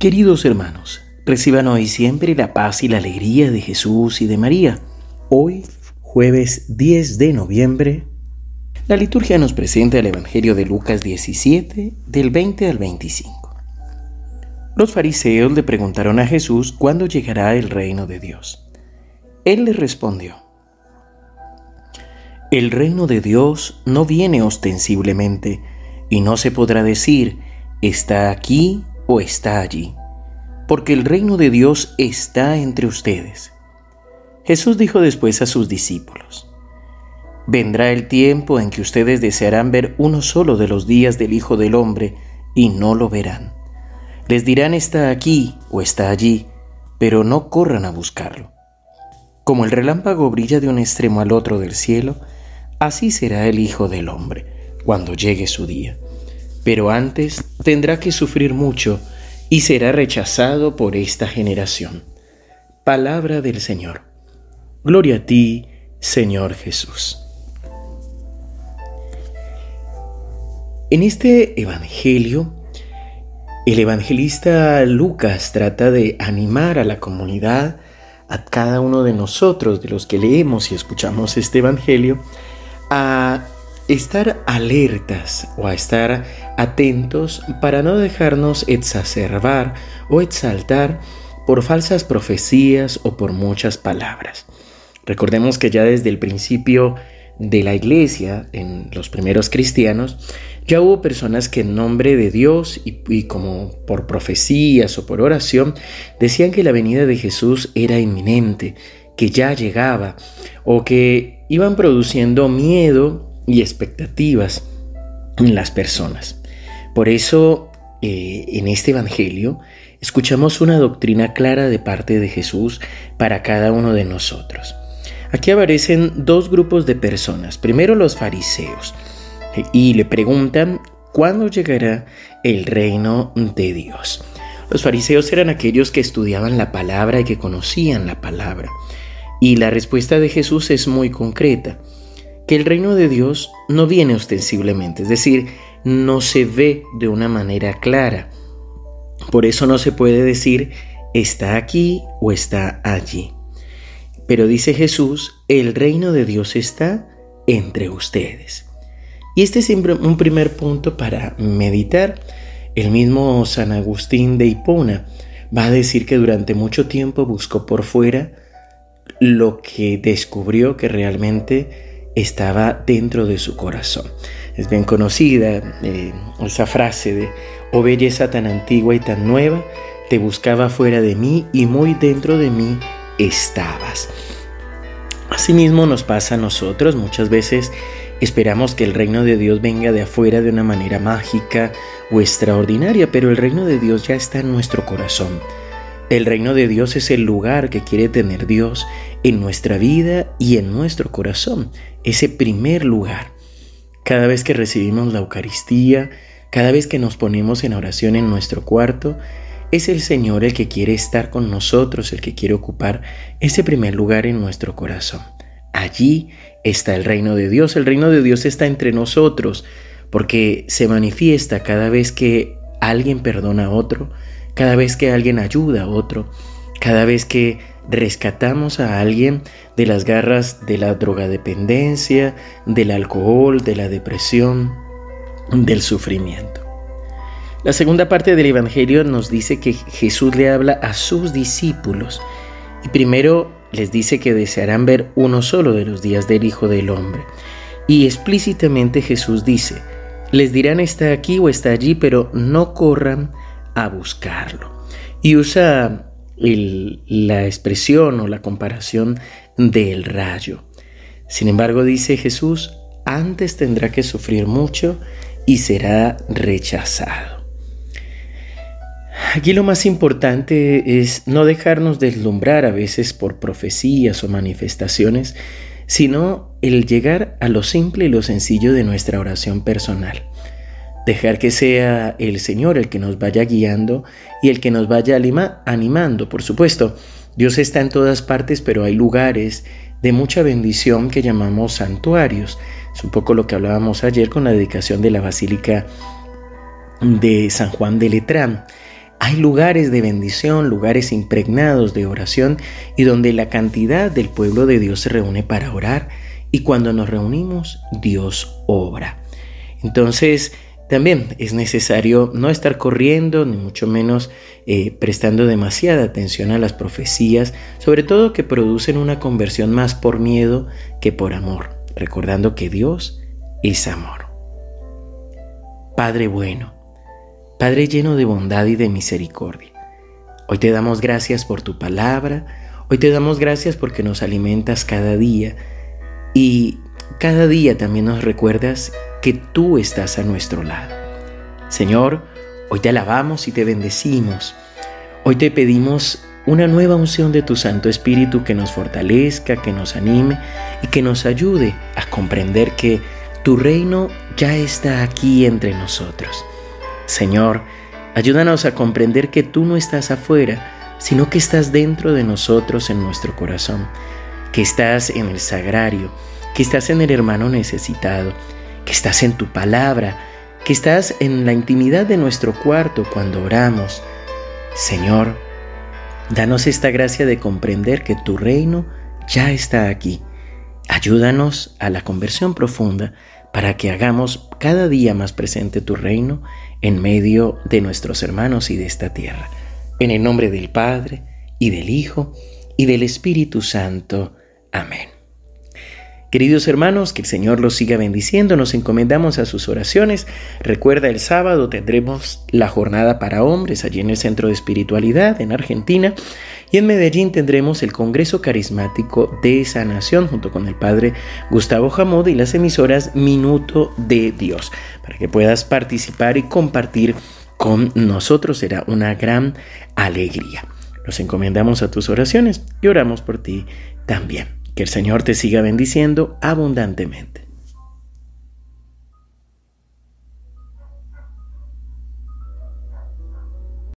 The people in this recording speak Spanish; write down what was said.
Queridos hermanos, reciban hoy siempre la paz y la alegría de Jesús y de María. Hoy, jueves 10 de noviembre, la liturgia nos presenta el Evangelio de Lucas 17, del 20 al 25. Los fariseos le preguntaron a Jesús cuándo llegará el reino de Dios. Él les respondió, El reino de Dios no viene ostensiblemente, y no se podrá decir, está aquí o está allí, porque el reino de Dios está entre ustedes. Jesús dijo después a sus discípulos, Vendrá el tiempo en que ustedes desearán ver uno solo de los días del Hijo del Hombre y no lo verán. Les dirán está aquí o está allí, pero no corran a buscarlo. Como el relámpago brilla de un extremo al otro del cielo, así será el Hijo del Hombre cuando llegue su día pero antes tendrá que sufrir mucho y será rechazado por esta generación. Palabra del Señor. Gloria a ti, Señor Jesús. En este Evangelio, el evangelista Lucas trata de animar a la comunidad, a cada uno de nosotros, de los que leemos y escuchamos este Evangelio, a estar alertas o a estar atentos para no dejarnos exacerbar o exaltar por falsas profecías o por muchas palabras. Recordemos que ya desde el principio de la iglesia, en los primeros cristianos, ya hubo personas que en nombre de Dios y, como por profecías o por oración decían que la venida de Jesús era inminente, que ya llegaba o que iban produciendo miedo y expectativas en las personas. Por eso, eh, en este Evangelio, escuchamos una doctrina clara de parte de Jesús para cada uno de nosotros. Aquí aparecen dos grupos de personas. Primero los fariseos y le preguntan cuándo llegará el reino de Dios. Los fariseos eran aquellos que estudiaban la palabra y que conocían la palabra. Y la respuesta de Jesús es muy concreta que el reino de Dios no viene ostensiblemente, es decir, no se ve de una manera clara. Por eso no se puede decir está aquí o está allí. Pero dice Jesús, el reino de Dios está entre ustedes. Y este es un primer punto para meditar. El mismo San Agustín de Hipona va a decir que durante mucho tiempo buscó por fuera lo que descubrió que realmente estaba dentro de su corazón. Es bien conocida eh, esa frase de, oh belleza tan antigua y tan nueva, te buscaba fuera de mí y muy dentro de mí estabas. Asimismo nos pasa a nosotros, muchas veces esperamos que el reino de Dios venga de afuera de una manera mágica o extraordinaria, pero el reino de Dios ya está en nuestro corazón. El reino de Dios es el lugar que quiere tener Dios en nuestra vida y en nuestro corazón, ese primer lugar. Cada vez que recibimos la Eucaristía, cada vez que nos ponemos en oración en nuestro cuarto, es el Señor el que quiere estar con nosotros, el que quiere ocupar ese primer lugar en nuestro corazón. Allí está el reino de Dios, el reino de Dios está entre nosotros, porque se manifiesta cada vez que alguien perdona a otro, cada vez que alguien ayuda a otro, cada vez que rescatamos a alguien de las garras de la drogadependencia, del alcohol, de la depresión, del sufrimiento. La segunda parte del Evangelio nos dice que Jesús le habla a sus discípulos y primero les dice que desearán ver uno solo de los días del Hijo del Hombre. Y explícitamente Jesús dice, les dirán está aquí o está allí, pero no corran a buscarlo. Y usa la expresión o la comparación del rayo. Sin embargo, dice Jesús, antes tendrá que sufrir mucho y será rechazado. Aquí lo más importante es no dejarnos deslumbrar a veces por profecías o manifestaciones, sino el llegar a lo simple y lo sencillo de nuestra oración personal. Dejar que sea el Señor el que nos vaya guiando y el que nos vaya animando. Por supuesto, Dios está en todas partes, pero hay lugares de mucha bendición que llamamos santuarios. Es un poco lo que hablábamos ayer con la dedicación de la Basílica de San Juan de Letrán. hay lugares de bendición, lugares impregnados de oración y donde la cantidad del pueblo de Dios se reúne para orar y cuando nos reunimos Dios obra. Entonces, también es necesario no estar corriendo, ni mucho menos eh, prestando demasiada atención a las profecías, sobre todo que producen una conversión más por miedo que por amor, recordando que Dios es amor. Padre bueno, Padre lleno de bondad y de misericordia, hoy te damos gracias por tu palabra, hoy te damos gracias porque nos alimentas cada día y cada día también nos recuerdas que tú estás a nuestro lado. Señor, hoy te alabamos y te bendecimos. Hoy te pedimos una nueva unción de tu Santo Espíritu que nos fortalezca, que nos anime y que nos ayude a comprender que tu reino ya está aquí entre nosotros. Señor, ayúdanos a comprender que tú no estás afuera, sino que estás dentro de nosotros en nuestro corazón, que estás en el sagrario, que estás en el hermano necesitado, que estás en tu palabra, que estás en la intimidad de nuestro cuarto cuando oramos. Señor, danos esta gracia de comprender que tu reino ya está aquí. Ayúdanos a la conversión profunda para que hagamos cada día más presente tu reino en medio de nuestros hermanos y de esta tierra. En el nombre del Padre, y del Hijo, y del Espíritu Santo. Amén. Queridos hermanos, que el Señor los siga bendiciendo, nos encomendamos a sus oraciones. Recuerda, el sábado tendremos la jornada para hombres allí en el Centro de Espiritualidad en Argentina y en Medellín tendremos el Congreso Carismático de Sanación junto con el Padre Gustavo Jamod y las emisoras Minuto de Dios para que puedas participar y compartir con nosotros. Será una gran alegría. Nos encomendamos a tus oraciones y oramos por ti también. Que el Señor te siga bendiciendo abundantemente.